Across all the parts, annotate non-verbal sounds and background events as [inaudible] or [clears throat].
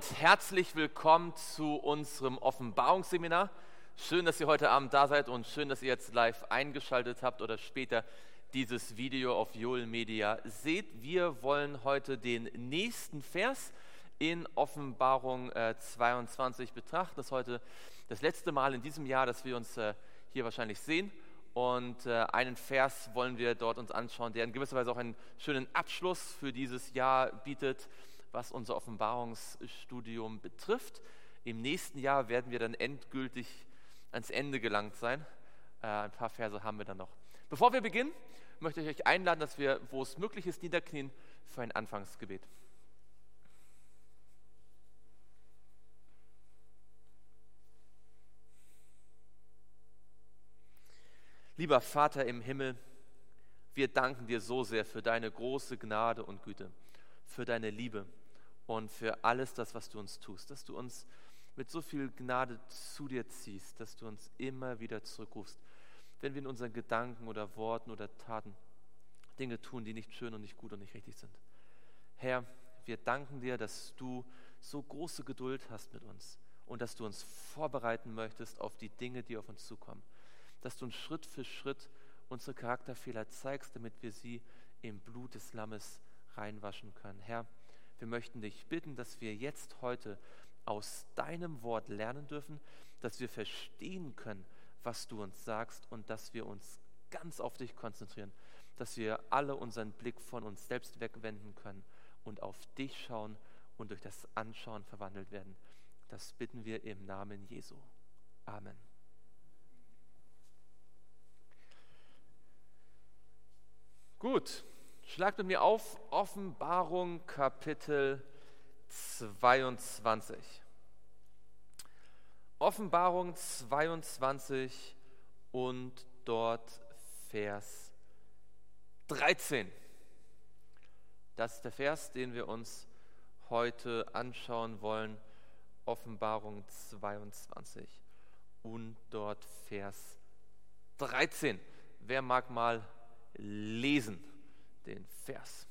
Und herzlich willkommen zu unserem Offenbarungsseminar. Schön, dass ihr heute Abend da seid und schön, dass ihr jetzt live eingeschaltet habt oder später dieses Video auf Joel Media seht. Wir wollen heute den nächsten Vers in Offenbarung äh, 22 betrachten. Das ist heute das letzte Mal in diesem Jahr, dass wir uns äh, hier wahrscheinlich sehen. Und äh, einen Vers wollen wir dort uns anschauen, der in gewisser Weise auch einen schönen Abschluss für dieses Jahr bietet was unser Offenbarungsstudium betrifft. Im nächsten Jahr werden wir dann endgültig ans Ende gelangt sein. Äh, ein paar Verse haben wir dann noch. Bevor wir beginnen, möchte ich euch einladen, dass wir, wo es möglich ist, niederknien für ein Anfangsgebet. Lieber Vater im Himmel, wir danken dir so sehr für deine große Gnade und Güte, für deine Liebe und für alles das, was du uns tust, dass du uns mit so viel Gnade zu dir ziehst, dass du uns immer wieder zurückrufst, wenn wir in unseren Gedanken oder Worten oder Taten Dinge tun, die nicht schön und nicht gut und nicht richtig sind. Herr, wir danken dir, dass du so große Geduld hast mit uns und dass du uns vorbereiten möchtest auf die Dinge, die auf uns zukommen. Dass du uns Schritt für Schritt unsere Charakterfehler zeigst, damit wir sie im Blut des Lammes reinwaschen können. Herr, wir möchten dich bitten, dass wir jetzt heute aus deinem Wort lernen dürfen, dass wir verstehen können, was du uns sagst und dass wir uns ganz auf dich konzentrieren, dass wir alle unseren Blick von uns selbst wegwenden können und auf dich schauen und durch das Anschauen verwandelt werden. Das bitten wir im Namen Jesu. Amen. Gut. Schlagt mit mir auf Offenbarung Kapitel 22. Offenbarung 22 und dort Vers 13. Das ist der Vers, den wir uns heute anschauen wollen. Offenbarung 22 und dort Vers 13. Wer mag mal lesen? Den Vers.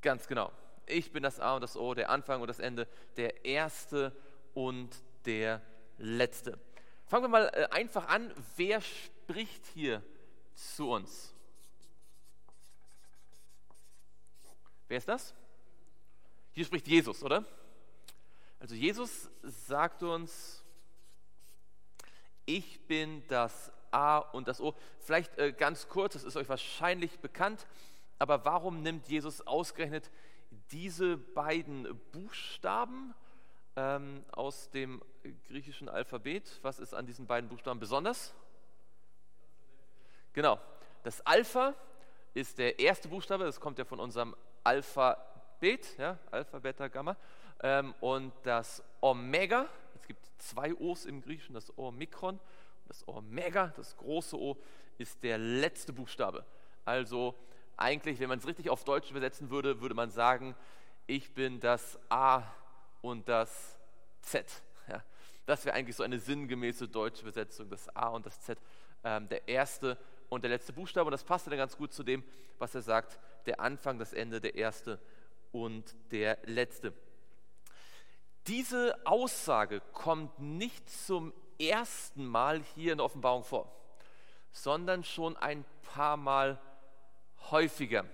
Ganz genau. Ich bin das A und das O, der Anfang und das Ende, der Erste und der Letzte. Fangen wir mal äh, einfach an. Wer spricht hier zu uns? Wer ist das? Hier spricht Jesus, oder? Also Jesus sagt uns, ich bin das A und das O. Vielleicht äh, ganz kurz, das ist euch wahrscheinlich bekannt, aber warum nimmt Jesus ausgerechnet diese beiden Buchstaben ähm, aus dem griechischen Alphabet? Was ist an diesen beiden Buchstaben besonders? Genau, das Alpha ist der erste Buchstabe, das kommt ja von unserem Alphabet, ja, Alpha, Beta, Gamma ähm, und das Omega, es gibt zwei O's im Griechischen, das Omikron, das Omega, das große O, ist der letzte Buchstabe. Also eigentlich, wenn man es richtig auf Deutsch übersetzen würde, würde man sagen, ich bin das A und das Z. [laughs] Ja, das wäre eigentlich so eine sinngemäße deutsche Übersetzung, das A und das Z, ähm, der erste und der letzte Buchstabe. Und das passt dann ganz gut zu dem, was er sagt, der Anfang, das Ende, der erste und der letzte. Diese Aussage kommt nicht zum ersten Mal hier in der Offenbarung vor, sondern schon ein paar Mal häufiger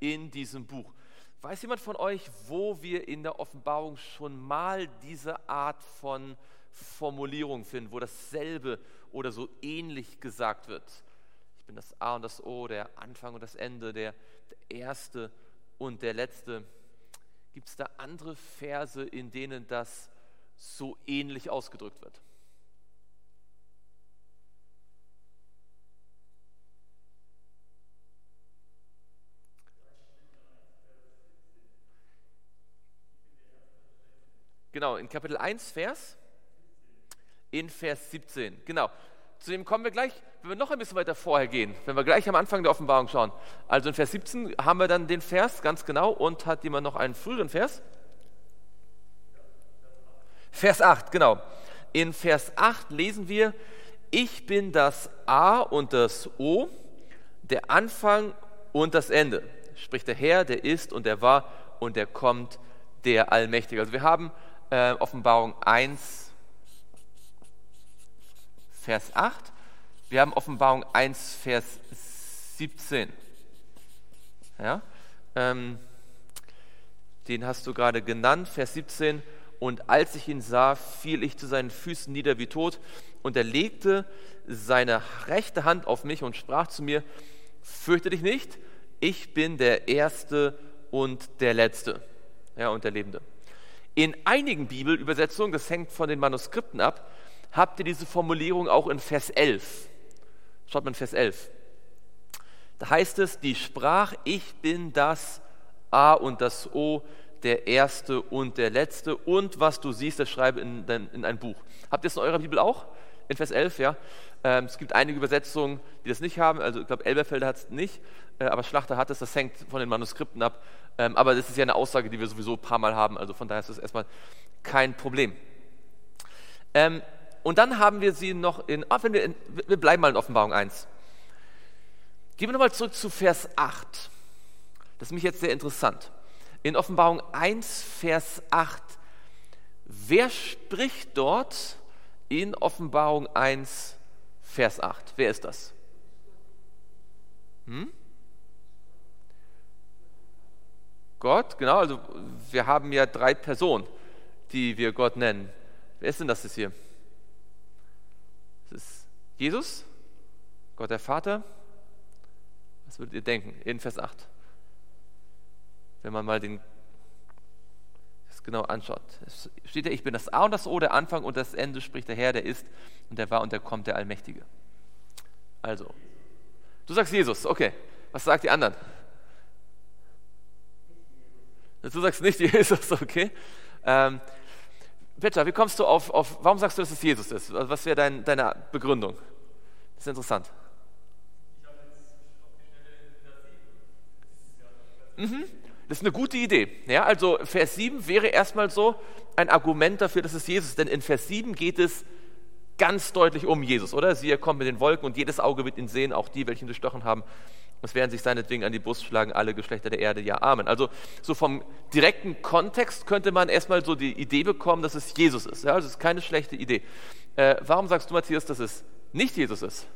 in diesem Buch. Weiß jemand von euch, wo wir in der Offenbarung schon mal diese Art von Formulierung finden, wo dasselbe oder so ähnlich gesagt wird? Ich bin das A und das O, der Anfang und das Ende, der, der Erste und der Letzte. Gibt es da andere Verse, in denen das so ähnlich ausgedrückt wird? Genau, in Kapitel 1, Vers, in Vers 17. Genau, zu dem kommen wir gleich, wenn wir noch ein bisschen weiter vorher gehen, wenn wir gleich am Anfang der Offenbarung schauen. Also in Vers 17 haben wir dann den Vers ganz genau und hat jemand noch einen früheren Vers? Vers 8, genau. In Vers 8 lesen wir, ich bin das A und das O, der Anfang und das Ende. Spricht der Herr, der ist und der war und der kommt, der Allmächtige. Also wir haben äh, Offenbarung 1, Vers 8. Wir haben Offenbarung 1, Vers 17. Ja? Ähm, den hast du gerade genannt, Vers 17. Und als ich ihn sah, fiel ich zu seinen Füßen nieder wie tot. Und er legte seine rechte Hand auf mich und sprach zu mir, fürchte dich nicht, ich bin der Erste und der Letzte ja, und der Lebende. In einigen Bibelübersetzungen, das hängt von den Manuskripten ab, habt ihr diese Formulierung auch in Vers 11. Schaut mal in Vers 11. Da heißt es, die sprach, ich bin das A und das O, der Erste und der Letzte. Und was du siehst, das schreibe in, in ein Buch. Habt ihr es in eurer Bibel auch? In Vers 11, ja. Ähm, es gibt einige Übersetzungen, die das nicht haben. Also ich glaube, Elberfelder hat es nicht, äh, aber Schlachter hat es. Das hängt von den Manuskripten ab. Ähm, aber das ist ja eine Aussage, die wir sowieso ein paar Mal haben. Also von daher ist das erstmal kein Problem. Ähm, und dann haben wir sie noch in, ah, wenn wir, in, wir bleiben mal in Offenbarung 1. Gehen wir nochmal zurück zu Vers 8. Das ist mich jetzt sehr interessant. In Offenbarung 1, Vers 8. Wer spricht dort in Offenbarung 1, Vers 8? Wer ist das? Hm? Gott, genau, also wir haben ja drei Personen, die wir Gott nennen. Wer ist denn das jetzt hier? Das ist Jesus, Gott der Vater. Was würdet ihr denken in Vers 8? Wenn man mal den das genau anschaut. Es steht ja, ich bin das A und das O, der Anfang und das Ende, spricht der Herr, der ist und der war und der kommt, der Allmächtige. Also, du sagst Jesus, okay. Was sagt die anderen? Du sagst nicht [laughs] Jesus, okay? Ähm, Petra, wie kommst du auf, auf, warum sagst du, dass es Jesus ist? Was wäre dein, deine Begründung? Das ist interessant. Mhm. Das ist eine gute Idee. Ja, also Vers 7 wäre erstmal so ein Argument dafür, dass es Jesus ist. Denn in Vers 7 geht es ganz deutlich um Jesus, oder? Sie, er kommt mit den Wolken und jedes Auge wird ihn sehen, auch die, welche ihn durchstochen haben. Es werden sich seinetwegen an die Brust schlagen, alle Geschlechter der Erde, ja, Amen. Also so vom direkten Kontext könnte man erstmal so die Idee bekommen, dass es Jesus ist. Ja, also es ist keine schlechte Idee. Äh, warum sagst du, Matthias, dass es nicht Jesus ist?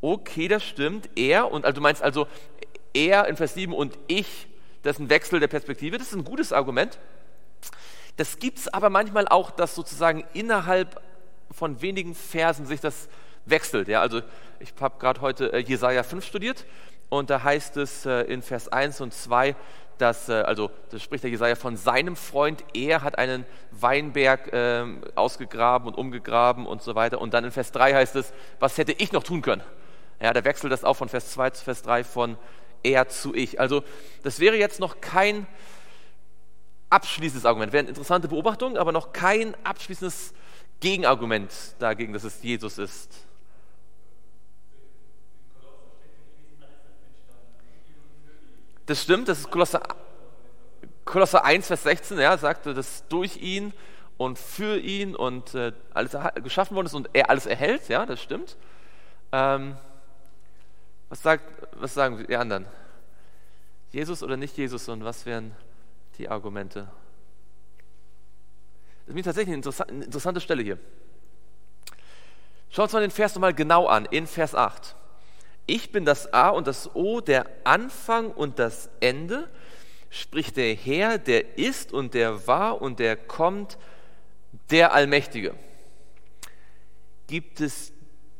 Okay, das stimmt. Er und also du meinst also er in Vers 7 und ich, das ist ein Wechsel der Perspektive. Das ist ein gutes Argument. Das gibt es aber manchmal auch, dass sozusagen innerhalb von wenigen Versen sich das wechselt. Ja, also ich habe gerade heute äh, Jesaja 5 studiert und da heißt es äh, in Vers 1 und 2, dass, äh, also da spricht der Jesaja von seinem Freund, er hat einen Weinberg äh, ausgegraben und umgegraben und so weiter. Und dann in Vers 3 heißt es, was hätte ich noch tun können? Ja, da wechselt das auch von Vers 2 zu Vers 3 von er zu ich. Also das wäre jetzt noch kein abschließendes Argument, wäre eine interessante Beobachtung, aber noch kein abschließendes Gegenargument dagegen, dass es Jesus ist. Das stimmt, das ist Kolosser, Kolosser 1, Vers 16, ja, sagte, dass durch ihn und für ihn und äh, alles geschaffen worden ist und er alles erhält, ja, das stimmt. Ähm, was, sagt, was sagen die anderen? Jesus oder nicht Jesus und was wären die Argumente? Das ist tatsächlich eine interessante Stelle hier. Schaut uns mal den Vers nochmal genau an, in Vers 8. Ich bin das A und das O, der Anfang und das Ende, spricht der Herr, der ist und der war und der kommt, der Allmächtige. Gibt es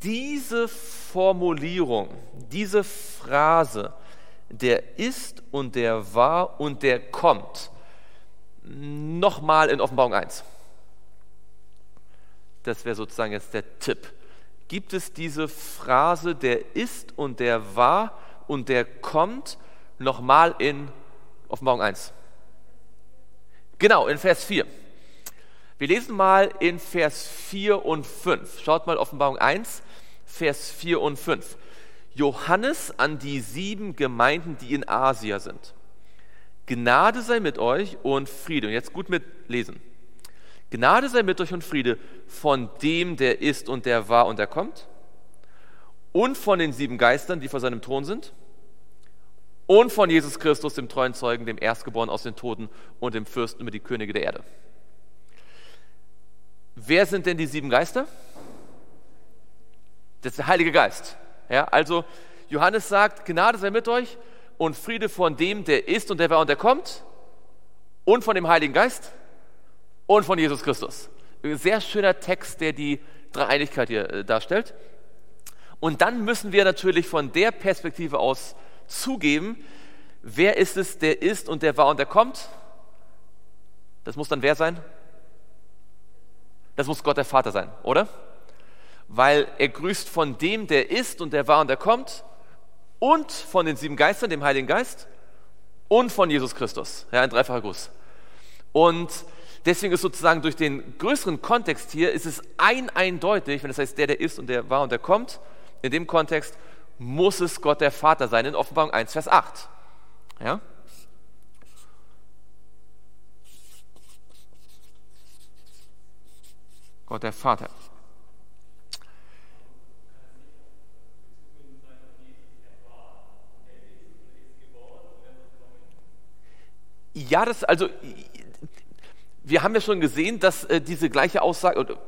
diese Formulierung, diese Phrase, der ist und der war und der kommt, nochmal in Offenbarung 1? Das wäre sozusagen jetzt der Tipp gibt es diese Phrase, der ist und der war und der kommt, nochmal in Offenbarung 1. Genau, in Vers 4. Wir lesen mal in Vers 4 und 5. Schaut mal Offenbarung 1, Vers 4 und 5. Johannes an die sieben Gemeinden, die in Asia sind. Gnade sei mit euch und Friede. Und jetzt gut mitlesen. Gnade sei mit euch und Friede von dem, der ist und der war und der kommt, und von den sieben Geistern, die vor seinem Thron sind, und von Jesus Christus, dem treuen Zeugen, dem Erstgeborenen aus den Toten und dem Fürsten über die Könige der Erde. Wer sind denn die sieben Geister? Das ist der Heilige Geist. Ja, also Johannes sagt, Gnade sei mit euch und Friede von dem, der ist und der war und der kommt und von dem Heiligen Geist und von Jesus Christus. Ein sehr schöner Text, der die Dreieinigkeit hier äh, darstellt. Und dann müssen wir natürlich von der Perspektive aus zugeben, wer ist es, der ist und der war und der kommt? Das muss dann wer sein? Das muss Gott der Vater sein, oder? Weil er grüßt von dem, der ist und der war und der kommt und von den sieben Geistern, dem Heiligen Geist und von Jesus Christus. Ja, ein dreifacher Gruß. Und deswegen ist sozusagen durch den größeren Kontext hier, ist es ein eindeutig, wenn das heißt, der, der ist und der war und der kommt, in dem Kontext muss es Gott der Vater sein, in Offenbarung 1, Vers 8. Ja? Gott der Vater. Ja, das also wir haben ja schon gesehen, dass äh, diese gleiche Aussage,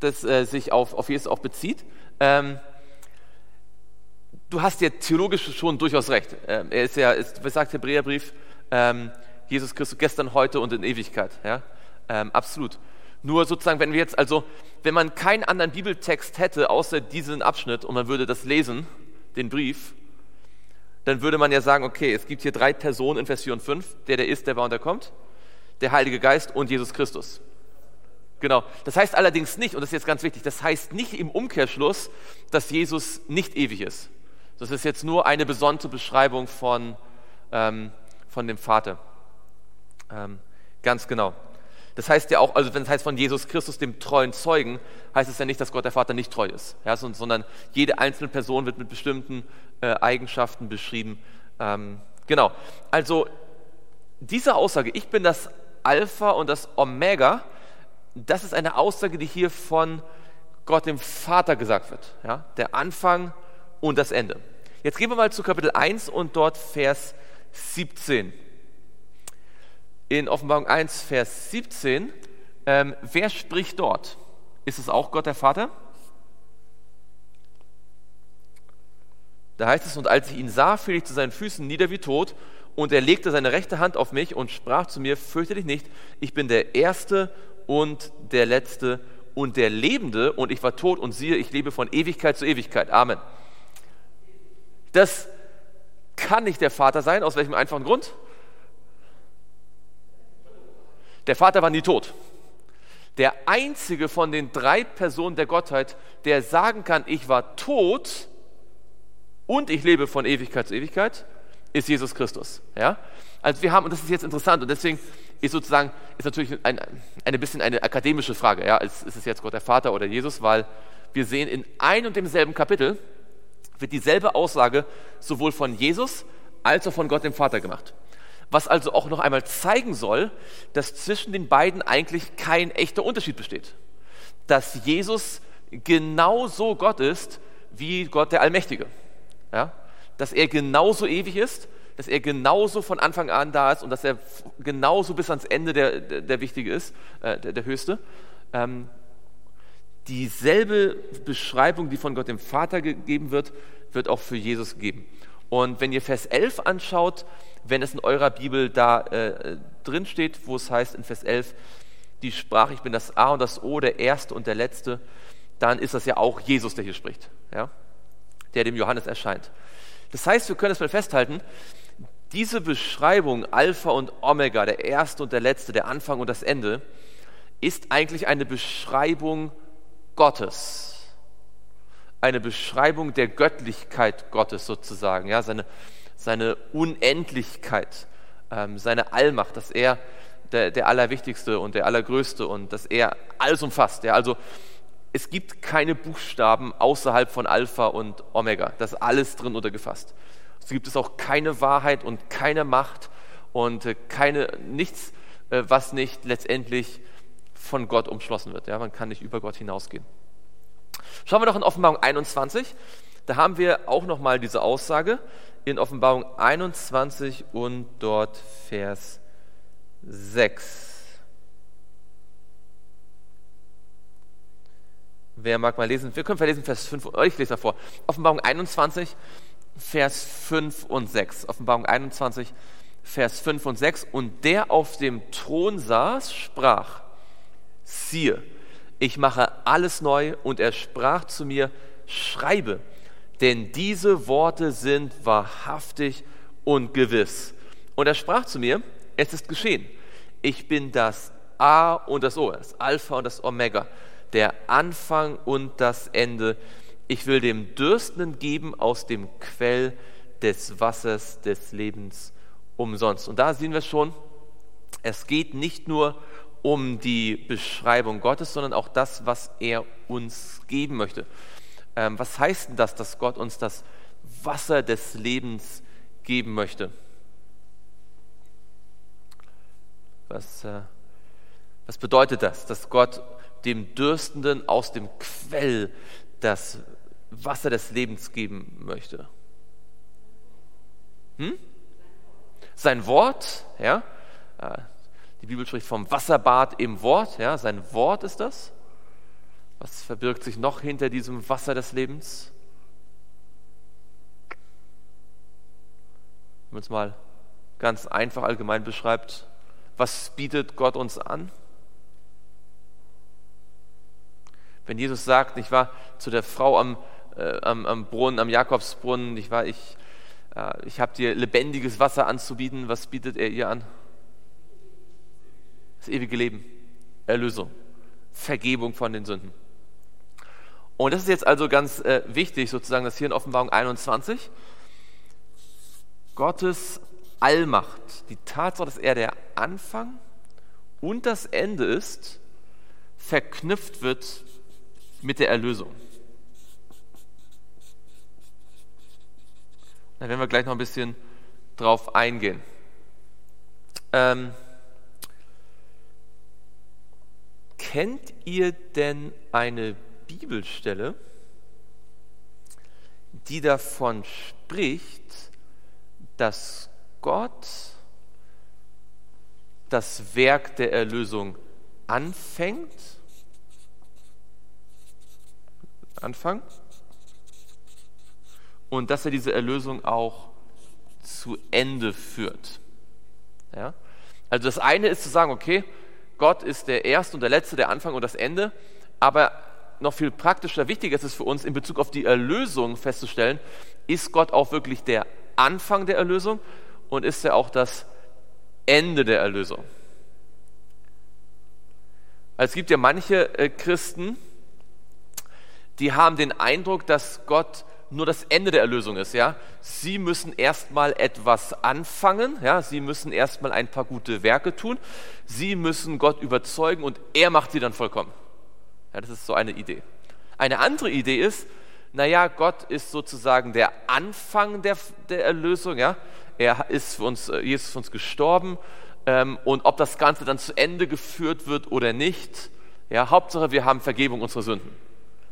das äh, sich auf, auf Jesus auch bezieht. Ähm, du hast ja theologisch schon durchaus recht. Ähm, er ist ja, ist, was sagt der Hebräerbrief? Ähm, Jesus Christus gestern, heute und in Ewigkeit. Ja? Ähm, absolut. Nur sozusagen, wenn wir jetzt, also, wenn man keinen anderen Bibeltext hätte, außer diesen Abschnitt, und man würde das lesen, den Brief, dann würde man ja sagen, okay, es gibt hier drei Personen in Vers 4 und 5, der, der ist, der war und der kommt der Heilige Geist und Jesus Christus. Genau. Das heißt allerdings nicht, und das ist jetzt ganz wichtig, das heißt nicht im Umkehrschluss, dass Jesus nicht ewig ist. Das ist jetzt nur eine besondere Beschreibung von, ähm, von dem Vater. Ähm, ganz genau. Das heißt ja auch, also wenn es heißt von Jesus Christus, dem treuen Zeugen, heißt es ja nicht, dass Gott der Vater nicht treu ist, ja, sondern jede einzelne Person wird mit bestimmten äh, Eigenschaften beschrieben. Ähm, genau. Also diese Aussage, ich bin das Alpha und das Omega, das ist eine Aussage, die hier von Gott dem Vater gesagt wird. Ja? Der Anfang und das Ende. Jetzt gehen wir mal zu Kapitel 1 und dort Vers 17. In Offenbarung 1, Vers 17, ähm, wer spricht dort? Ist es auch Gott der Vater? Da heißt es, und als ich ihn sah, fiel ich zu seinen Füßen nieder wie tot und er legte seine rechte Hand auf mich und sprach zu mir, fürchte dich nicht, ich bin der Erste und der Letzte und der Lebende und ich war tot und siehe, ich lebe von Ewigkeit zu Ewigkeit. Amen. Das kann nicht der Vater sein, aus welchem einfachen Grund? Der Vater war nie tot. Der einzige von den drei Personen der Gottheit, der sagen kann, ich war tot und ich lebe von Ewigkeit zu Ewigkeit, ist Jesus Christus. Ja? Also wir haben, und das ist jetzt interessant, und deswegen ist sozusagen, ist natürlich ein, eine bisschen eine akademische Frage, ja, ist, ist es jetzt Gott der Vater oder Jesus, weil wir sehen in ein und demselben Kapitel wird dieselbe Aussage sowohl von Jesus als auch von Gott dem Vater gemacht. Was also auch noch einmal zeigen soll, dass zwischen den beiden eigentlich kein echter Unterschied besteht. Dass Jesus genauso Gott ist wie Gott der Allmächtige. Ja? Dass er genauso ewig ist, dass er genauso von Anfang an da ist und dass er genauso bis ans Ende der, der, der Wichtige ist, äh, der, der Höchste. Ähm, dieselbe Beschreibung, die von Gott dem Vater gegeben wird, wird auch für Jesus gegeben. Und wenn ihr Vers 11 anschaut, wenn es in eurer Bibel da äh, drin steht, wo es heißt in Vers 11, die Sprache, ich bin das A und das O, der Erste und der Letzte, dann ist das ja auch Jesus, der hier spricht, ja? der dem Johannes erscheint. Das heißt, wir können es mal festhalten, diese Beschreibung Alpha und Omega, der Erste und der Letzte, der Anfang und das Ende, ist eigentlich eine Beschreibung Gottes. Eine Beschreibung der Göttlichkeit Gottes sozusagen, ja, seine, seine Unendlichkeit, ähm, seine Allmacht, dass er der, der Allerwichtigste und der Allergrößte und dass er alles umfasst. Ja, also es gibt keine Buchstaben außerhalb von Alpha und Omega. Das ist alles drin untergefasst. So gibt es auch keine Wahrheit und keine Macht und äh, keine, nichts, äh, was nicht letztendlich von Gott umschlossen wird. Ja, man kann nicht über Gott hinausgehen. Schauen wir doch in Offenbarung 21. Da haben wir auch nochmal diese Aussage in Offenbarung 21 und dort Vers 6. Wer mag mal lesen? Wir können verlesen Vers 5. Ich lese davor. Offenbarung 21, Vers 5 und 6. Offenbarung 21, Vers 5 und 6. Und der auf dem Thron saß, sprach, siehe, ich mache alles neu. Und er sprach zu mir, schreibe, denn diese Worte sind wahrhaftig und gewiss. Und er sprach zu mir, es ist geschehen. Ich bin das A und das O, das Alpha und das Omega, der Anfang und das Ende. Ich will dem Dürstenden geben aus dem Quell des Wassers des Lebens umsonst. Und da sehen wir schon, es geht nicht nur um die Beschreibung Gottes, sondern auch das, was er uns geben möchte. Ähm, was heißt denn das, dass Gott uns das Wasser des Lebens geben möchte? Was, äh, was bedeutet das, dass Gott dem Dürstenden aus dem Quell das Wasser des Lebens geben möchte? Hm? Sein Wort, ja, äh, die Bibel spricht vom Wasserbad im Wort, ja, sein Wort ist das. Was verbirgt sich noch hinter diesem Wasser des Lebens? Wenn man es mal ganz einfach allgemein beschreibt, was bietet Gott uns an? Wenn Jesus sagt, ich war zu der Frau am, äh, am, am, Brunnen, am Jakobsbrunnen, ich, war, ich, äh, ich habe dir lebendiges Wasser anzubieten, was bietet er ihr an? Das ewige Leben, Erlösung, Vergebung von den Sünden. Und das ist jetzt also ganz äh, wichtig, sozusagen, dass hier in Offenbarung 21 Gottes Allmacht, die Tatsache, dass er der Anfang und das Ende ist, verknüpft wird mit der Erlösung. Da werden wir gleich noch ein bisschen drauf eingehen. Ähm, kennt ihr denn eine Bibelstelle, die davon spricht, dass Gott das Werk der Erlösung anfängt, Anfang, und dass er diese Erlösung auch zu Ende führt. Ja? Also das eine ist zu sagen, okay, Gott ist der Erste und der Letzte, der Anfang und das Ende, aber noch viel praktischer, wichtiger ist es für uns, in Bezug auf die Erlösung festzustellen, ist Gott auch wirklich der Anfang der Erlösung und ist er auch das Ende der Erlösung. Es gibt ja manche äh, Christen, die haben den Eindruck, dass Gott nur das Ende der Erlösung ist. Ja? Sie müssen erstmal etwas anfangen, ja? sie müssen erstmal ein paar gute Werke tun, sie müssen Gott überzeugen und er macht sie dann vollkommen. Ja, das ist so eine Idee. Eine andere Idee ist, naja, Gott ist sozusagen der Anfang der, der Erlösung. Ja? Er ist für uns, äh, Jesus ist für uns gestorben. Ähm, und ob das Ganze dann zu Ende geführt wird oder nicht, ja, Hauptsache wir haben Vergebung unserer Sünden.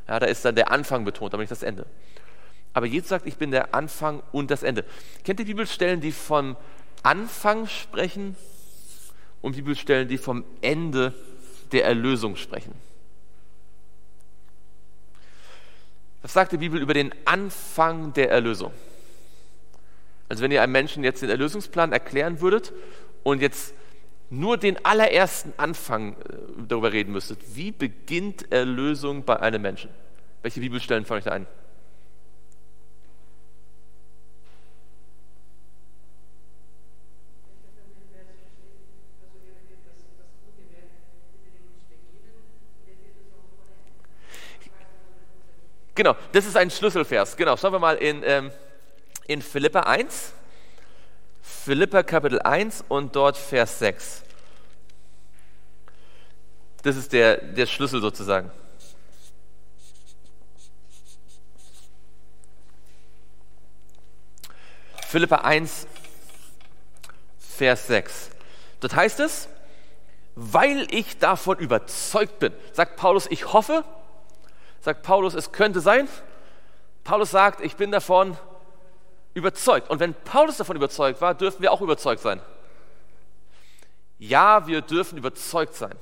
Ja, da ist dann der Anfang betont, aber nicht das Ende. Aber Jesus sagt, ich bin der Anfang und das Ende. Kennt ihr Bibelstellen, die vom Anfang sprechen und Bibelstellen, die vom Ende der Erlösung sprechen? Was sagt die Bibel über den Anfang der Erlösung? Also wenn ihr einem Menschen jetzt den Erlösungsplan erklären würdet und jetzt nur den allerersten Anfang äh, darüber reden müsstet, wie beginnt Erlösung bei einem Menschen? Welche Bibelstellen fallen euch da ein? Genau, das ist ein Schlüsselvers. Genau, schauen wir mal in, ähm, in Philippa 1. Philippa Kapitel 1 und dort Vers 6. Das ist der, der Schlüssel sozusagen. Philippa 1, Vers 6. Dort heißt es, weil ich davon überzeugt bin. Sagt Paulus, ich hoffe. Sagt Paulus, es könnte sein. Paulus sagt, ich bin davon überzeugt. Und wenn Paulus davon überzeugt war, dürfen wir auch überzeugt sein. Ja, wir dürfen überzeugt sein,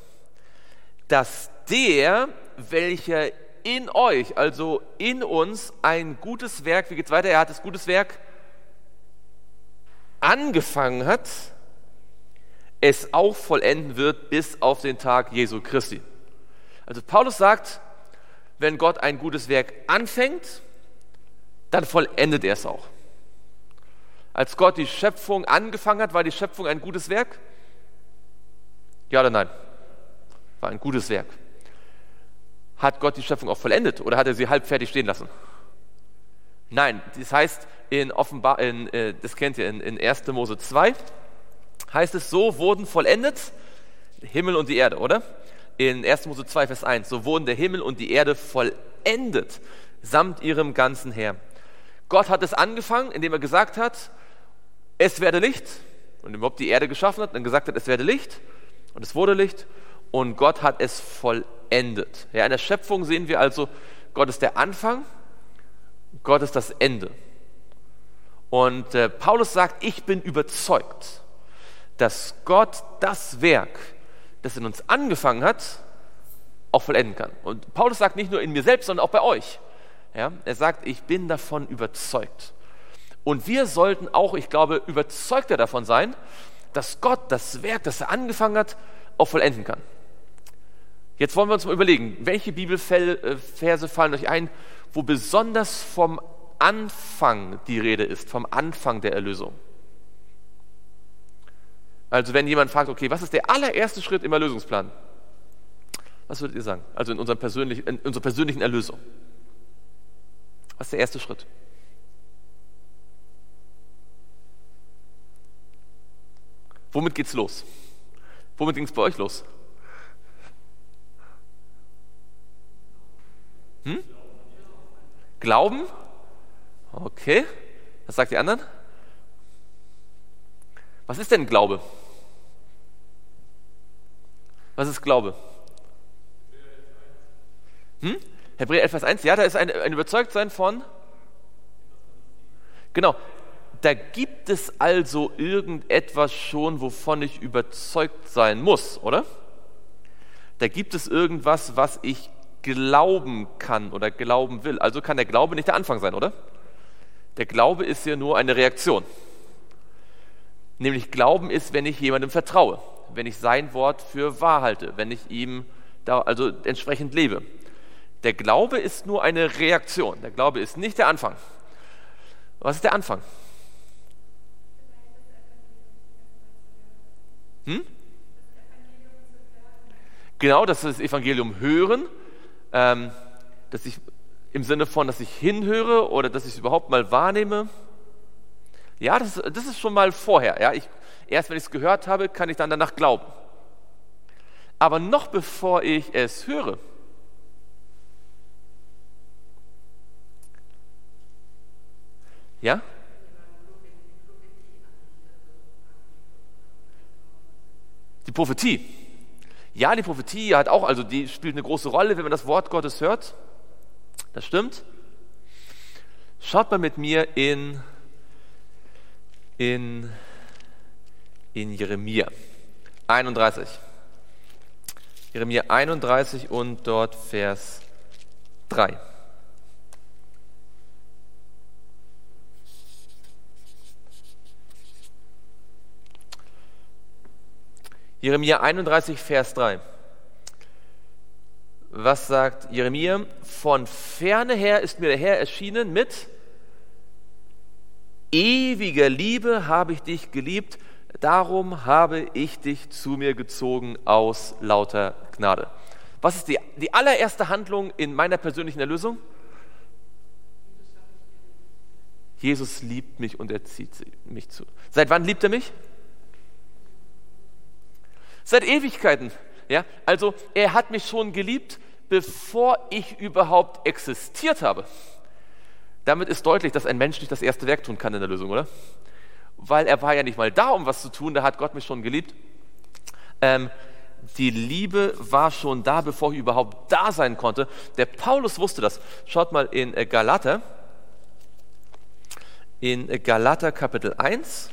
dass der, welcher in euch, also in uns, ein gutes Werk, wie geht es weiter? Er hat das gutes Werk angefangen hat, es auch vollenden wird bis auf den Tag Jesu Christi. Also Paulus sagt, wenn Gott ein gutes Werk anfängt, dann vollendet er es auch. Als Gott die Schöpfung angefangen hat, war die Schöpfung ein gutes Werk? Ja oder nein? War ein gutes Werk. Hat Gott die Schöpfung auch vollendet oder hat er sie halbfertig stehen lassen? Nein, das heißt, in Offenbar, in, äh, das kennt ihr in, in 1. Mose 2, heißt es, so wurden vollendet Himmel und die Erde, oder? In 1. Mose 2, Vers 1, so wurden der Himmel und die Erde vollendet, samt ihrem ganzen Heer. Gott hat es angefangen, indem er gesagt hat, es werde Licht, und überhaupt die Erde geschaffen hat, dann gesagt hat, es werde Licht, und es wurde Licht, und Gott hat es vollendet. Ja, in der Schöpfung sehen wir also, Gott ist der Anfang, Gott ist das Ende. Und äh, Paulus sagt, ich bin überzeugt, dass Gott das Werk, das in uns angefangen hat, auch vollenden kann. Und Paulus sagt nicht nur in mir selbst, sondern auch bei euch. Ja, er sagt, ich bin davon überzeugt. Und wir sollten auch, ich glaube, überzeugter davon sein, dass Gott das Werk, das er angefangen hat, auch vollenden kann. Jetzt wollen wir uns mal überlegen, welche Bibelverse fallen euch ein, wo besonders vom Anfang die Rede ist, vom Anfang der Erlösung. Also wenn jemand fragt, okay, was ist der allererste Schritt im Erlösungsplan? Was würdet ihr sagen? Also in, unserem persönlichen, in unserer persönlichen Erlösung. Was ist der erste Schritt? Womit geht's los? Womit ging es bei euch los? Hm? Glauben? Okay. Was sagt die anderen? Was ist denn Glaube? Was ist Glaube? Hm? Hebräer 11, Vers 1, ja, da ist ein, ein Überzeugtsein von. Genau. Da gibt es also irgendetwas schon, wovon ich überzeugt sein muss, oder? Da gibt es irgendwas, was ich glauben kann oder glauben will. Also kann der Glaube nicht der Anfang sein, oder? Der Glaube ist ja nur eine Reaktion. Nämlich Glauben ist, wenn ich jemandem vertraue, wenn ich sein Wort für wahr halte, wenn ich ihm da also entsprechend lebe. Der Glaube ist nur eine Reaktion. Der Glaube ist nicht der Anfang. Was ist der Anfang? Hm? Genau, dass wir das Evangelium hören, ähm, dass ich im Sinne von, dass ich hinhöre oder dass ich es überhaupt mal wahrnehme. Ja, das, das ist schon mal vorher. Ja? Ich, erst wenn ich es gehört habe, kann ich dann danach glauben. Aber noch bevor ich es höre, ja? Die Prophetie. Ja, die Prophetie hat auch, also die spielt eine große Rolle, wenn man das Wort Gottes hört. Das stimmt. Schaut mal mit mir in, in, in Jeremia 31. Jeremia 31 und dort Vers 3. Jeremia 31, Vers 3. Was sagt Jeremia? Von ferne her ist mir der Herr erschienen mit ewiger Liebe habe ich dich geliebt, darum habe ich dich zu mir gezogen aus lauter Gnade. Was ist die, die allererste Handlung in meiner persönlichen Erlösung? Jesus liebt mich und er zieht mich zu. Seit wann liebt er mich? Seit Ewigkeiten. Ja? Also er hat mich schon geliebt, bevor ich überhaupt existiert habe. Damit ist deutlich, dass ein Mensch nicht das erste Werk tun kann in der Lösung, oder? Weil er war ja nicht mal da, um was zu tun, da hat Gott mich schon geliebt. Ähm, die Liebe war schon da, bevor ich überhaupt da sein konnte. Der Paulus wusste das. Schaut mal in äh, Galater, in äh, Galater Kapitel 1.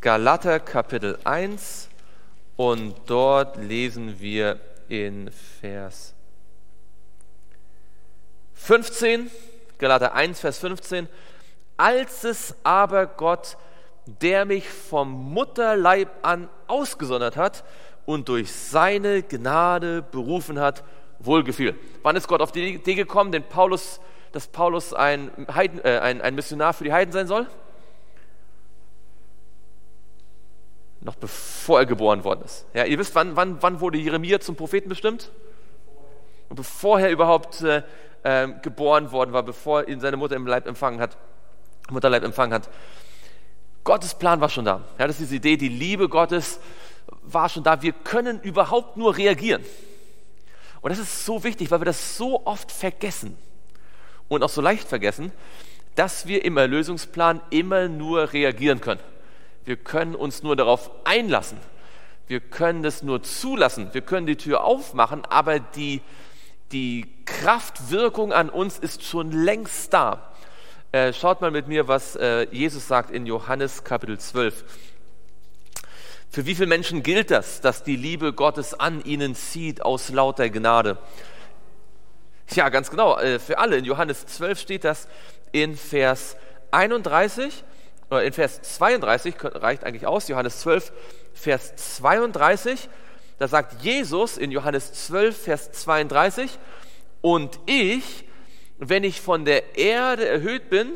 Galater Kapitel 1 und dort lesen wir in Vers 15, Galater 1, Vers 15, als es aber Gott, der mich vom Mutterleib an ausgesondert hat und durch seine Gnade berufen hat, wohlgefiel. Wann ist Gott auf die Idee gekommen, den Paulus, dass Paulus ein, Heiden, äh, ein, ein Missionar für die Heiden sein soll? Noch bevor er geboren worden ist. Ja, ihr wisst, wann, wann, wann wurde Jeremia zum Propheten bestimmt? Und bevor er überhaupt äh, äh, geboren worden war, bevor ihn seine Mutter im Leib empfangen hat, Mutterleib empfangen hat. Gottes Plan war schon da. Ja, das ist diese Idee, die Liebe Gottes war schon da. Wir können überhaupt nur reagieren. Und das ist so wichtig, weil wir das so oft vergessen und auch so leicht vergessen, dass wir im Erlösungsplan immer nur reagieren können. Wir können uns nur darauf einlassen. Wir können das nur zulassen. Wir können die Tür aufmachen, aber die, die Kraftwirkung an uns ist schon längst da. Äh, schaut mal mit mir, was äh, Jesus sagt in Johannes Kapitel 12. Für wie viele Menschen gilt das, dass die Liebe Gottes an ihnen zieht aus lauter Gnade? Ja, ganz genau, äh, für alle. In Johannes 12 steht das in Vers 31 oder in Vers 32, reicht eigentlich aus, Johannes 12, Vers 32, da sagt Jesus in Johannes 12, Vers 32, und ich, wenn ich von der Erde erhöht bin,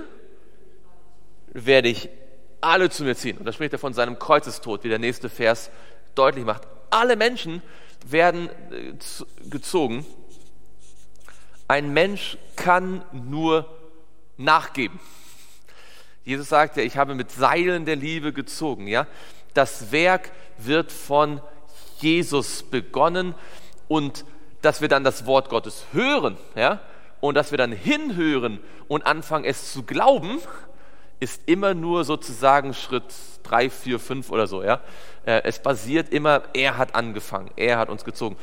werde ich alle zu mir ziehen. Und da spricht er von seinem Kreuzestod, wie der nächste Vers deutlich macht. Alle Menschen werden äh, gezogen. Ein Mensch kann nur nachgeben. Jesus sagt ja, ich habe mit Seilen der Liebe gezogen. Ja? Das Werk wird von Jesus begonnen und dass wir dann das Wort Gottes hören ja? und dass wir dann hinhören und anfangen es zu glauben, ist immer nur sozusagen Schritt drei, vier, fünf oder so. Ja? Äh, es basiert immer, er hat angefangen, er hat uns gezogen.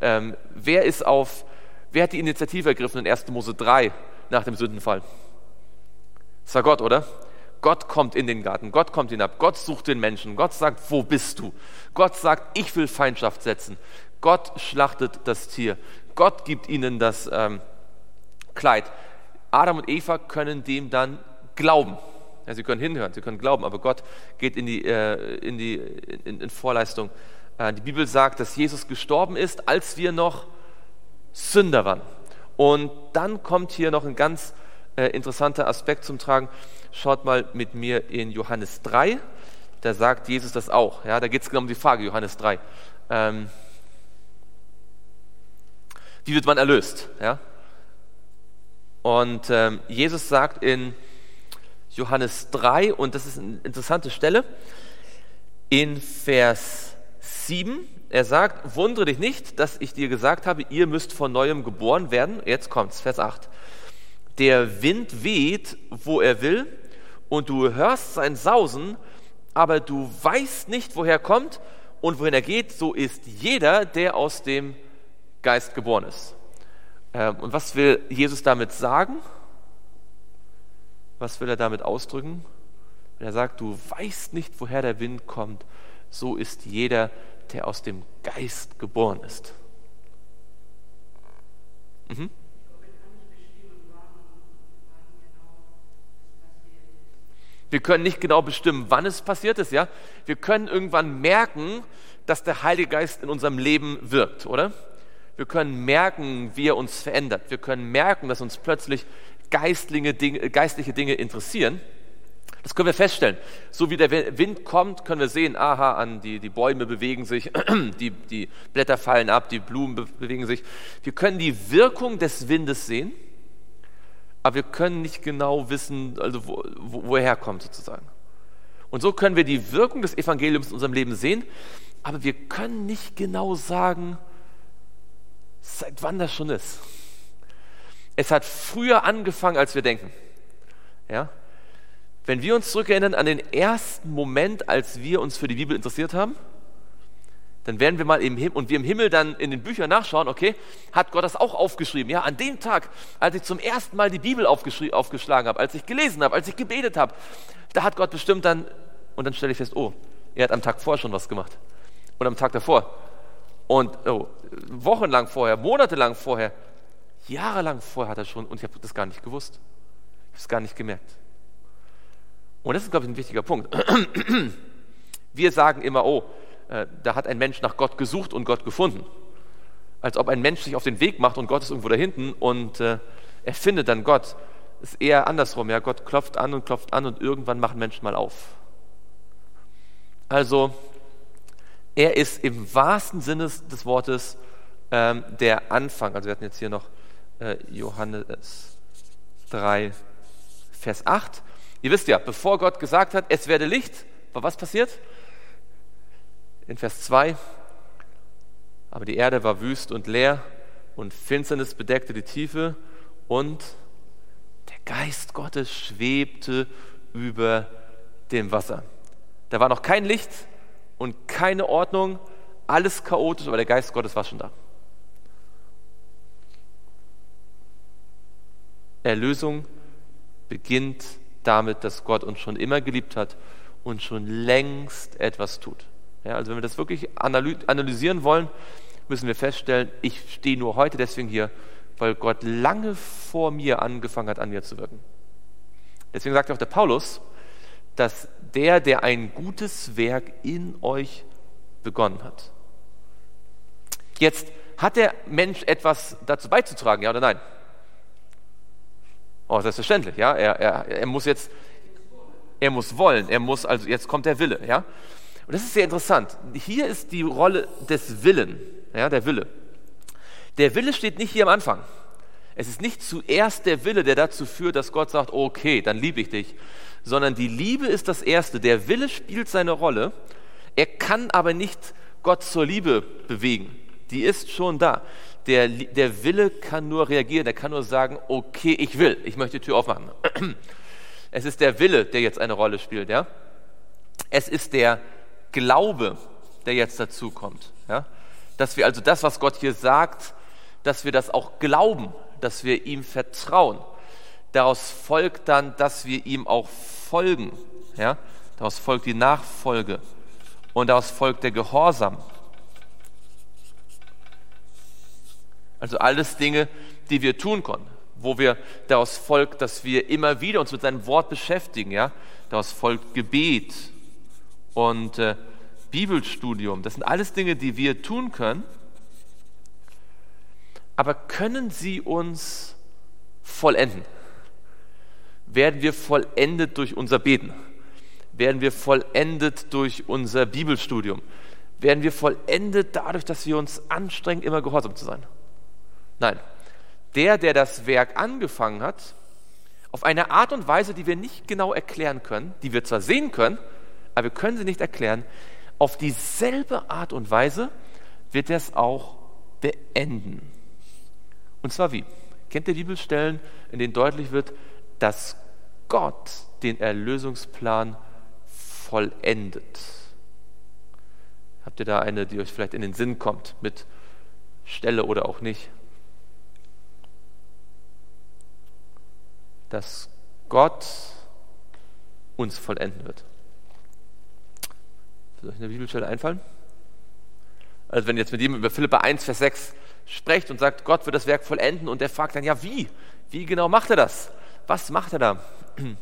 Ähm, wer ist auf, wer hat die Initiative ergriffen in 1. Mose 3 nach dem Sündenfall? Das war Gott, oder? Gott kommt in den Garten, Gott kommt hinab, Gott sucht den Menschen, Gott sagt, wo bist du? Gott sagt, ich will Feindschaft setzen. Gott schlachtet das Tier. Gott gibt ihnen das ähm, Kleid. Adam und Eva können dem dann glauben. Ja, sie können hinhören, sie können glauben, aber Gott geht in die, äh, in, die in, in Vorleistung. Äh, die Bibel sagt, dass Jesus gestorben ist, als wir noch Sünder waren. Und dann kommt hier noch ein ganz äh, interessanter Aspekt zum Tragen. Schaut mal mit mir in Johannes 3, da sagt Jesus das auch. Ja, da geht es genau um die Frage, Johannes 3. Ähm, wie wird man erlöst? Ja? Und ähm, Jesus sagt in Johannes 3, und das ist eine interessante Stelle, in Vers 7, er sagt, wundere dich nicht, dass ich dir gesagt habe, ihr müsst von neuem geboren werden. Jetzt kommt's, Vers 8. Der Wind weht, wo er will, und du hörst sein Sausen, aber du weißt nicht, woher er kommt und wohin er geht. So ist jeder, der aus dem Geist geboren ist. Ähm, und was will Jesus damit sagen? Was will er damit ausdrücken? Wenn er sagt, du weißt nicht, woher der Wind kommt, so ist jeder, der aus dem Geist geboren ist. Mhm. Wir können nicht genau bestimmen, wann es passiert ist, ja. Wir können irgendwann merken, dass der Heilige Geist in unserem Leben wirkt, oder? Wir können merken, wie er uns verändert. Wir können merken, dass uns plötzlich geistliche Dinge, geistliche Dinge interessieren. Das können wir feststellen. So wie der Wind kommt, können wir sehen, aha, an die, die Bäume bewegen sich, [clears throat] die, die Blätter fallen ab, die Blumen bewegen sich. Wir können die Wirkung des Windes sehen aber wir können nicht genau wissen, also wo, wo, woher kommt sozusagen. Und so können wir die Wirkung des Evangeliums in unserem Leben sehen, aber wir können nicht genau sagen, seit wann das schon ist. Es hat früher angefangen, als wir denken. Ja? Wenn wir uns zurückerinnern an den ersten Moment, als wir uns für die Bibel interessiert haben, dann werden wir mal im Himmel und wir im Himmel dann in den Büchern nachschauen, okay, hat Gott das auch aufgeschrieben? Ja, an dem Tag, als ich zum ersten Mal die Bibel aufgeschlagen habe, als ich gelesen habe, als ich gebetet habe, da hat Gott bestimmt dann, und dann stelle ich fest, oh, er hat am Tag vorher schon was gemacht. Und am Tag davor. Und oh, wochenlang vorher, monatelang vorher, jahrelang vorher hat er schon, und ich habe das gar nicht gewusst. Ich habe es gar nicht gemerkt. Und das ist, glaube ich, ein wichtiger Punkt. [clears throat] Wir sagen immer, oh, da hat ein Mensch nach Gott gesucht und Gott gefunden. Als ob ein Mensch sich auf den Weg macht und Gott ist irgendwo da hinten und äh, er findet dann Gott. Ist eher andersrum. Ja, Gott klopft an und klopft an und irgendwann machen Menschen mal auf. Also, er ist im wahrsten Sinne des Wortes ähm, der Anfang. Also, wir hatten jetzt hier noch äh, Johannes 3, Vers 8. Ihr wisst ja, bevor Gott gesagt hat, es werde Licht, war was passiert? In Vers 2. Aber die Erde war wüst und leer und Finsternis bedeckte die Tiefe und der Geist Gottes schwebte über dem Wasser. Da war noch kein Licht und keine Ordnung, alles chaotisch, aber der Geist Gottes war schon da. Erlösung beginnt damit, dass Gott uns schon immer geliebt hat und schon längst etwas tut. Ja, also wenn wir das wirklich analysieren wollen, müssen wir feststellen, ich stehe nur heute deswegen hier, weil Gott lange vor mir angefangen hat, an mir zu wirken. Deswegen sagt auch der Paulus, dass der, der ein gutes Werk in euch begonnen hat. Jetzt hat der Mensch etwas dazu beizutragen, ja oder nein? Oh, selbstverständlich, ja. Er, er, er muss jetzt, er muss wollen, er muss, also jetzt kommt der Wille, ja. Und das ist sehr interessant. Hier ist die Rolle des Willen, ja, der Wille. Der Wille steht nicht hier am Anfang. Es ist nicht zuerst der Wille, der dazu führt, dass Gott sagt, okay, dann liebe ich dich, sondern die Liebe ist das Erste. Der Wille spielt seine Rolle. Er kann aber nicht Gott zur Liebe bewegen. Die ist schon da. Der, der Wille kann nur reagieren, er kann nur sagen, okay, ich will, ich möchte die Tür aufmachen. [clears throat] Es ist der Wille, der jetzt eine Rolle spielt. Ja? Es ist der Glaube, der jetzt dazu kommt. Ja? Dass wir also das, was Gott hier sagt, dass wir das auch glauben, dass wir ihm vertrauen. Daraus folgt dann, dass wir ihm auch folgen. Ja? Daraus folgt die Nachfolge und daraus folgt der Gehorsam. Also alles Dinge, die wir tun können, wo wir daraus folgt, dass wir immer wieder uns mit seinem Wort beschäftigen. Ja? Daraus folgt Gebet, und äh, Bibelstudium. Das sind alles Dinge, die wir tun können. Aber können sie uns vollenden? Werden wir vollendet durch unser Beten? Werden wir vollendet durch unser Bibelstudium? Werden wir vollendet dadurch, dass wir uns anstrengen, immer gehorsam zu sein? Nein. Der, der das Werk angefangen hat, auf eine Art und Weise, die wir nicht genau erklären können, die wir zwar sehen können, aber wir können sie nicht erklären. Auf dieselbe Art und Weise wird es auch beenden. Und zwar wie? Kennt ihr Bibelstellen, in denen deutlich wird, dass Gott den Erlösungsplan vollendet? Habt ihr da eine, die euch vielleicht in den Sinn kommt, mit Stelle oder auch nicht? Dass Gott uns vollenden wird. Soll euch eine Bibelstelle einfallen? Also wenn jetzt mit ihm über Philippa 1, Vers 6 sprecht und sagt, Gott wird das Werk vollenden und der fragt dann, ja wie? Wie genau macht er das? Was macht er da? [clears throat]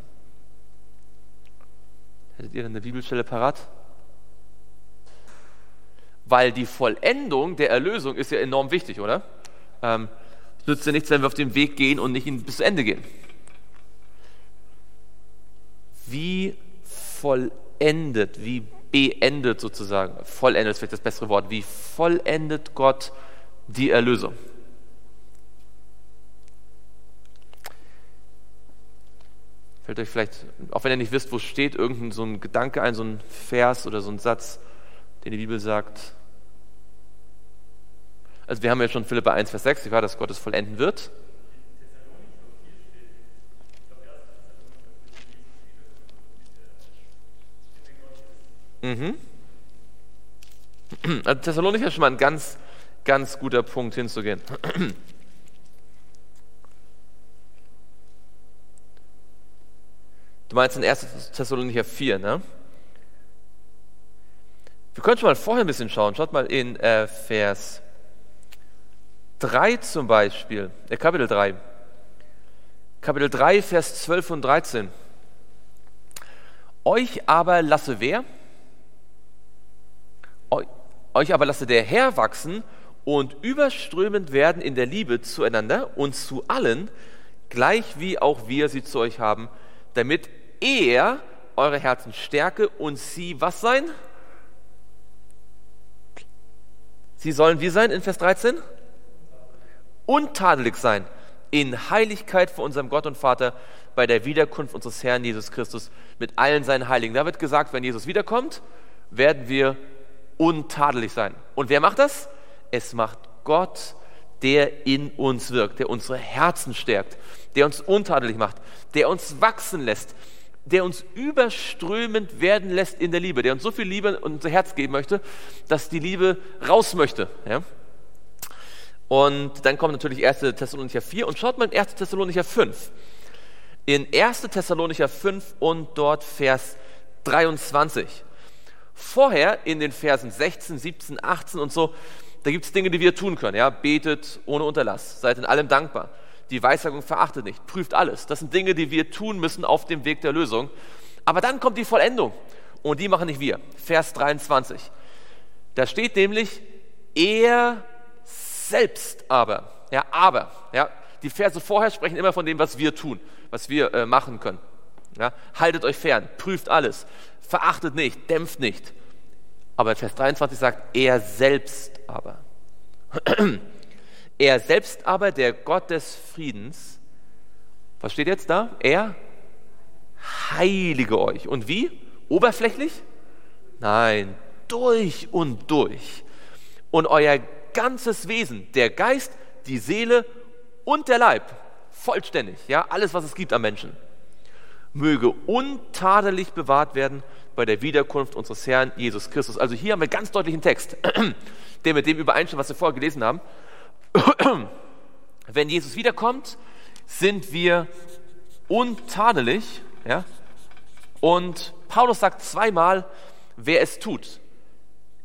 Hättet ihr eine Bibelstelle parat? Weil die Vollendung der Erlösung ist ja enorm wichtig, oder? Ähm, es nützt ja nichts, wenn wir auf den Weg gehen und nicht bis zu Ende gehen. Wie vollendet, wie beendet sozusagen, vollendet ist vielleicht das bessere Wort, wie vollendet Gott die Erlösung? Fällt euch vielleicht, auch wenn ihr nicht wisst, wo steht, irgendein so ein Gedanke ein, so ein Vers oder so ein Satz, den die Bibel sagt. Also wir haben ja schon Philippa 1, Vers 6, wie war das, Gott es vollenden wird. Mhm. [clears throat] Also Thessalonicher ist schon mal ein ganz, ganz guter Punkt hinzugehen. Du meinst in 1. Thessalonicher 4, ne? Wir können schon mal vorher ein bisschen schauen. Schaut mal in äh, Vers 3 zum Beispiel, äh, Kapitel 3. Kapitel 3, Vers 12 und 13. Euch aber lasse wer? Euch aber lasse der Herr wachsen und überströmend werden in der Liebe zueinander und zu allen, gleich wie auch wir sie zu euch haben, damit er eure Herzen stärke und sie was sein? Sie sollen wie sein in Vers 13? Untadelig sein in Heiligkeit vor unserem Gott und Vater bei der Wiederkunft unseres Herrn Jesus Christus mit allen seinen Heiligen. Da wird gesagt, wenn Jesus wiederkommt, werden wir untadelig sein. Und wer macht das? Es macht Gott, der in uns wirkt, der unsere Herzen stärkt, der uns untadelig macht, der uns wachsen lässt, der uns überströmend werden lässt in der Liebe, der uns so viel Liebe in unser Herz geben möchte, dass die Liebe raus möchte. Ja? Und dann kommt natürlich 1. Thessalonicher 4 und schaut mal in 1. Thessalonicher 5. In 1. Thessalonicher 5 und dort Vers 23. Vorher in den Versen 16, 17, 18 und so, da gibt es Dinge, die wir tun können. Ja? Betet ohne Unterlass, seid in allem dankbar. Die Weissagung verachtet nicht, prüft alles. Das sind Dinge, die wir tun müssen auf dem Weg der Lösung. Aber dann kommt die Vollendung und die machen nicht wir. Vers 23. Da steht nämlich, er selbst aber, ja, aber, ja, die Verse vorher sprechen immer von dem, was wir tun, was wir äh, machen können. Ja, haltet euch fern, prüft alles, verachtet nicht, dämpft nicht. Aber Vers 23 sagt, er selbst aber. [clears throat] er selbst aber, der Gott des Friedens, was steht jetzt da? Er heilige euch. Und wie? Oberflächlich? Nein, durch und durch. Und euer ganzes Wesen, der Geist, die Seele und der Leib, vollständig, ja, alles, was es gibt am Menschen, möge untadelig bewahrt werden bei der Wiederkunft unseres Herrn Jesus Christus. Also hier haben wir ganz deutlichen Text, [clears throat] der mit dem übereinstimmt, was wir vorher gelesen haben. [clears throat] Wenn Jesus wiederkommt, sind wir untadelig, ja, und Paulus sagt zweimal, wer es tut,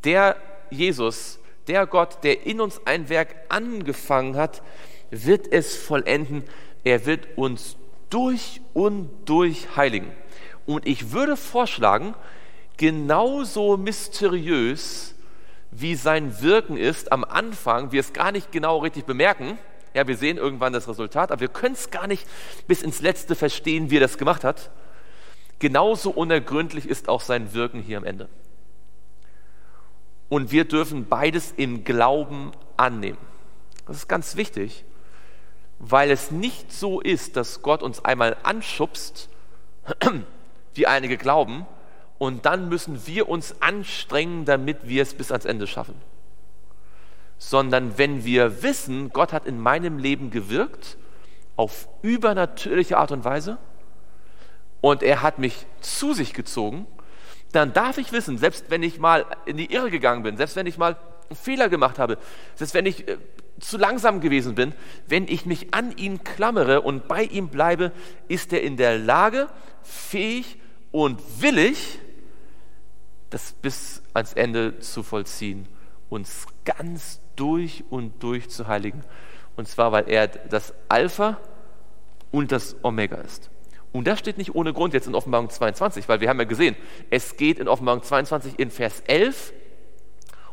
der Jesus der Gott, der in uns ein Werk angefangen hat, wird es vollenden. Er wird uns durch und durch heiligen. Und ich würde vorschlagen, genauso mysteriös wie sein Wirken ist am Anfang, wir es gar nicht genau richtig bemerken. Ja, wir sehen irgendwann das Resultat, aber wir können es gar nicht bis ins Letzte verstehen, wie er das gemacht hat. Genauso unergründlich ist auch sein Wirken hier am Ende. Und wir dürfen beides im Glauben annehmen. Das ist ganz wichtig, weil es nicht so ist, dass Gott uns einmal anschubst, [clears throat] wie einige glauben, und dann müssen wir uns anstrengen, damit wir es bis ans Ende schaffen. Sondern wenn wir wissen, Gott hat in meinem Leben gewirkt, auf übernatürliche Art und Weise, und er hat mich zu sich gezogen, dann darf ich wissen, selbst wenn ich mal in die Irre gegangen bin, selbst wenn ich mal einen Fehler gemacht habe, selbst wenn ich äh, zu langsam gewesen bin, wenn ich mich an ihn klammere und bei ihm bleibe, ist er in der Lage, fähig und willig, das bis ans Ende zu vollziehen, uns ganz durch und durch zu heiligen. Und zwar, weil er das Alpha und das Omega ist. Und das steht nicht ohne Grund jetzt in Offenbarung 22, weil wir haben ja gesehen, es geht in Offenbarung 22 in Vers 11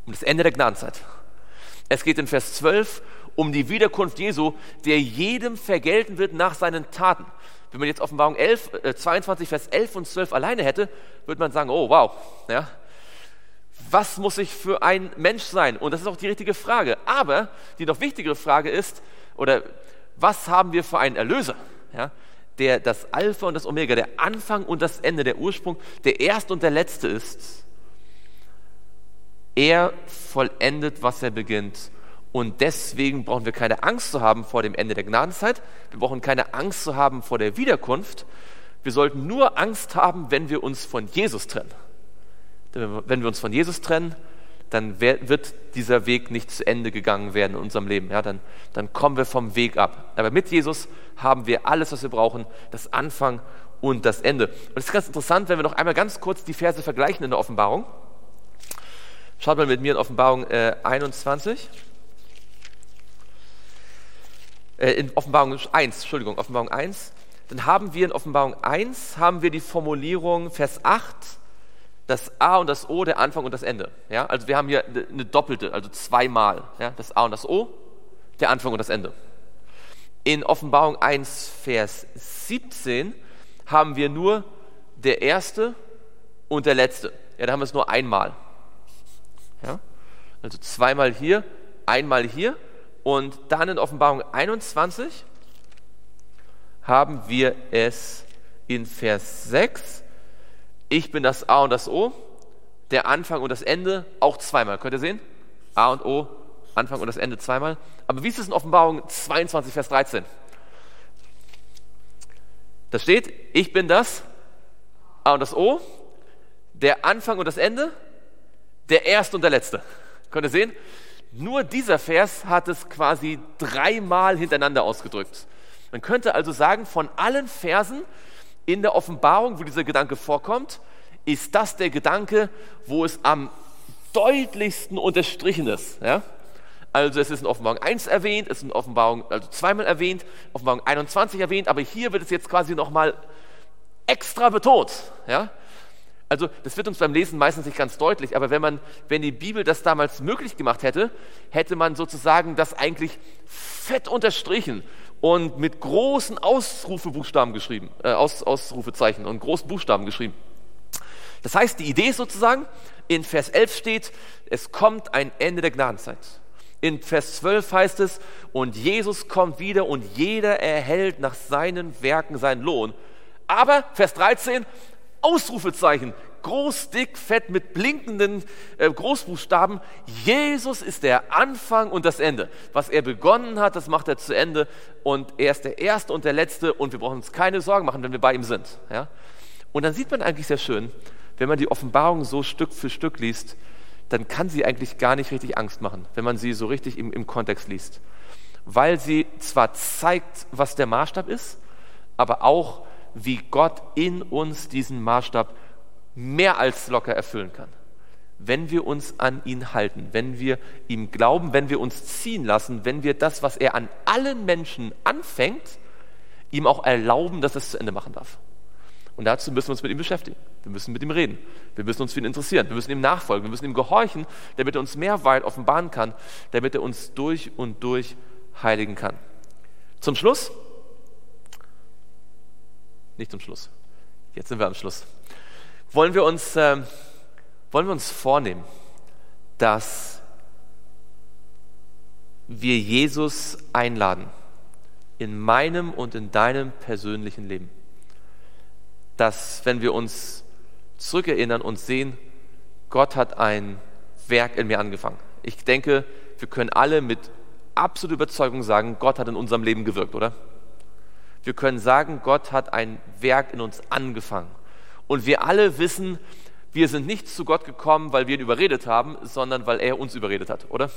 um das Ende der Gnadenzeit. Es geht in Vers 12 um die Wiederkunft Jesu, der jedem vergelten wird nach seinen Taten. Wenn man jetzt Offenbarung 11, äh, 22, Vers 11 und 12 alleine hätte, würde man sagen, oh wow, ja, was muss ich für ein Mensch sein? Und das ist auch die richtige Frage. Aber die noch wichtigere Frage ist, oder was haben wir für einen Erlöser? Ja, der das Alpha und das Omega, der Anfang und das Ende, der Ursprung, der Erste und der Letzte ist. Er vollendet, was er beginnt. Und deswegen brauchen wir keine Angst zu haben vor dem Ende der Gnadenzeit. Wir brauchen keine Angst zu haben vor der Wiederkunft. Wir sollten nur Angst haben, wenn wir uns von Jesus trennen. Wenn wir uns von Jesus trennen, dann wird dieser Weg nicht zu Ende gegangen werden in unserem Leben. Ja, dann, dann kommen wir vom Weg ab. Aber mit Jesus haben wir alles, was wir brauchen, das Anfang und das Ende. Und es ist ganz interessant, wenn wir noch einmal ganz kurz die Verse vergleichen in der Offenbarung. Schaut mal mit mir in Offenbarung äh, 21. Äh, in Offenbarung 1, Entschuldigung, Offenbarung 1. Dann haben wir in Offenbarung 1 haben wir die Formulierung Vers 8 das A und das O, der Anfang und das Ende. Ja? Also wir haben hier eine doppelte, also zweimal. Ja? Das A und das O, der Anfang und das Ende. In Offenbarung 1, Vers 17 haben wir nur der erste und der letzte. Ja, da haben wir es nur einmal. Ja? Also zweimal hier, einmal hier. Und dann in Offenbarung 21 haben wir es in Vers 6 ich bin das A und das O, der Anfang und das Ende auch zweimal. Könnt ihr sehen? A und O, Anfang und das Ende zweimal. Aber wie ist es in Offenbarung 22, Vers 13? Da steht, ich bin das A und das O, der Anfang und das Ende, der Erste und der Letzte. Könnt ihr sehen? Nur dieser Vers hat es quasi dreimal hintereinander ausgedrückt. Man könnte also sagen, von allen Versen, in der Offenbarung, wo dieser Gedanke vorkommt, ist das der Gedanke, wo es am deutlichsten unterstrichen ist. Ja? Also es ist in Offenbarung 1 erwähnt, es ist in Offenbarung also zweimal erwähnt, Offenbarung 21 erwähnt, aber hier wird es jetzt quasi nochmal extra betont. Ja? Also das wird uns beim Lesen meistens nicht ganz deutlich, aber wenn man, wenn die Bibel das damals möglich gemacht hätte, hätte man sozusagen das eigentlich fett unterstrichen und mit großen Ausrufebuchstaben geschrieben, äh, Aus, Ausrufezeichen und großen Buchstaben geschrieben. Das heißt, die Idee ist sozusagen, in Vers 11 steht, es kommt ein Ende der Gnadenzeit. In Vers 12 heißt es, und Jesus kommt wieder und jeder erhält nach seinen Werken seinen Lohn. Aber, Vers 13, Ausrufezeichen, groß, dick, fett mit blinkenden äh, Großbuchstaben. Jesus ist der Anfang und das Ende. Was er begonnen hat, das macht er zu Ende. Und er ist der Erste und der Letzte. Und wir brauchen uns keine Sorgen machen, wenn wir bei ihm sind. Ja? Und dann sieht man eigentlich sehr schön, wenn man die Offenbarung so Stück für Stück liest, dann kann sie eigentlich gar nicht richtig Angst machen, wenn man sie so richtig im, im Kontext liest. Weil sie zwar zeigt, was der Maßstab ist, aber auch, wie Gott in uns diesen Maßstab mehr als locker erfüllen kann. Wenn wir uns an ihn halten, wenn wir ihm glauben, wenn wir uns ziehen lassen, wenn wir das, was er an allen Menschen anfängt, ihm auch erlauben, dass er es zu Ende machen darf. Und dazu müssen wir uns mit ihm beschäftigen. Wir müssen mit ihm reden. Wir müssen uns für ihn interessieren. Wir müssen ihm nachfolgen. Wir müssen ihm gehorchen, damit er uns mehr Wahrheit offenbaren kann, damit er uns durch und durch heiligen kann. Zum Schluss, nicht zum Schluss, jetzt sind wir am Schluss wollen wir uns, äh, wollen wir uns vornehmen, dass wir Jesus einladen in meinem und in deinem persönlichen Leben. Dass, wenn wir uns zurückerinnern und sehen, Gott hat ein Werk in mir angefangen. Ich denke, wir können alle mit absoluter Überzeugung sagen, Gott hat in unserem Leben gewirkt, oder? Wir können sagen, Gott hat ein Werk in uns angefangen. Und wir alle wissen, wir sind nicht zu Gott gekommen, weil wir ihn überredet haben, sondern weil er uns überredet hat, oder?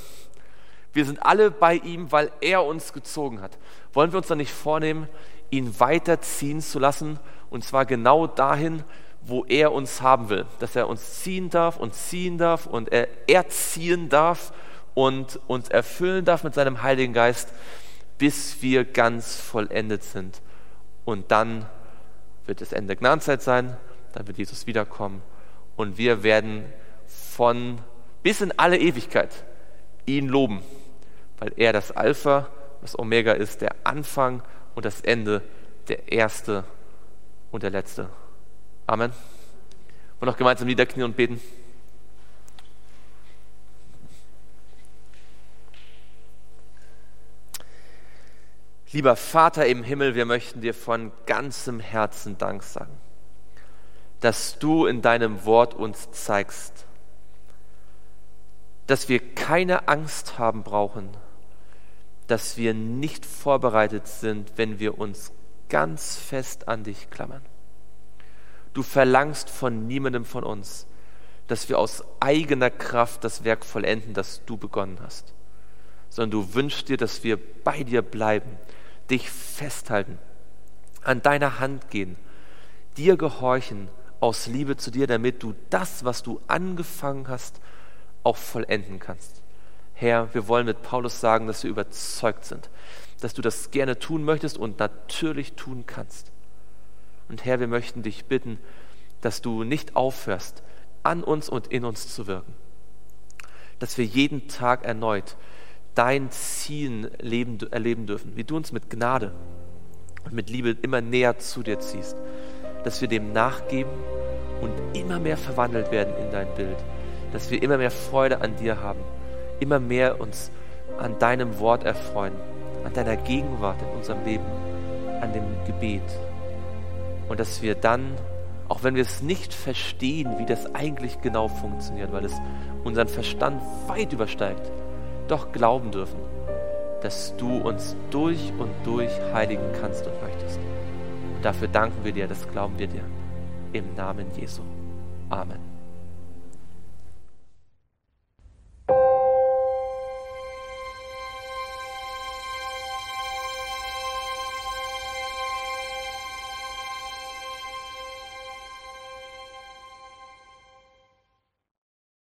Wir sind alle bei ihm, weil er uns gezogen hat. Wollen wir uns dann nicht vornehmen, ihn weiterziehen zu lassen, und zwar genau dahin, wo er uns haben will, dass er uns ziehen darf und ziehen darf und er erziehen darf und uns erfüllen darf mit seinem Heiligen Geist, bis wir ganz vollendet sind. Und dann wird es Ende der Gnadenzeit sein dann wird Jesus wiederkommen und wir werden von bis in alle Ewigkeit ihn loben, weil er das Alpha, das Omega ist, der Anfang und das Ende, der Erste und der Letzte. Amen. Und noch gemeinsam niederknien und beten. Lieber Vater im Himmel, wir möchten dir von ganzem Herzen Dank sagen dass du in deinem Wort uns zeigst, dass wir keine Angst haben brauchen, dass wir nicht vorbereitet sind, wenn wir uns ganz fest an dich klammern. Du verlangst von niemandem von uns, dass wir aus eigener Kraft das Werk vollenden, das du begonnen hast, sondern du wünschst dir, dass wir bei dir bleiben, dich festhalten, an deiner Hand gehen, dir gehorchen aus Liebe zu dir, damit du das, was du angefangen hast, auch vollenden kannst. Herr, wir wollen mit Paulus sagen, dass wir überzeugt sind, dass du das gerne tun möchtest und natürlich tun kannst. Und Herr, wir möchten dich bitten, dass du nicht aufhörst, an uns und in uns zu wirken. Dass wir jeden Tag erneut dein Ziel leben, erleben dürfen, wie du uns mit Gnade und mit Liebe immer näher zu dir ziehst. Dass wir dem nachgeben und immer mehr verwandelt werden in dein Bild. Dass wir immer mehr Freude an dir haben, immer mehr uns an deinem Wort erfreuen, an deiner Gegenwart in unserem Leben, an dem Gebet. Und dass wir dann auch wenn wir es nicht verstehen, wie das eigentlich genau funktioniert, weil es unseren Verstand weit übersteigt, doch glauben dürfen, dass du uns durch und durch heiligen kannst und möchtest. Und dafür danken wir dir, das glauben wir dir. Im Namen Jesu. Amen.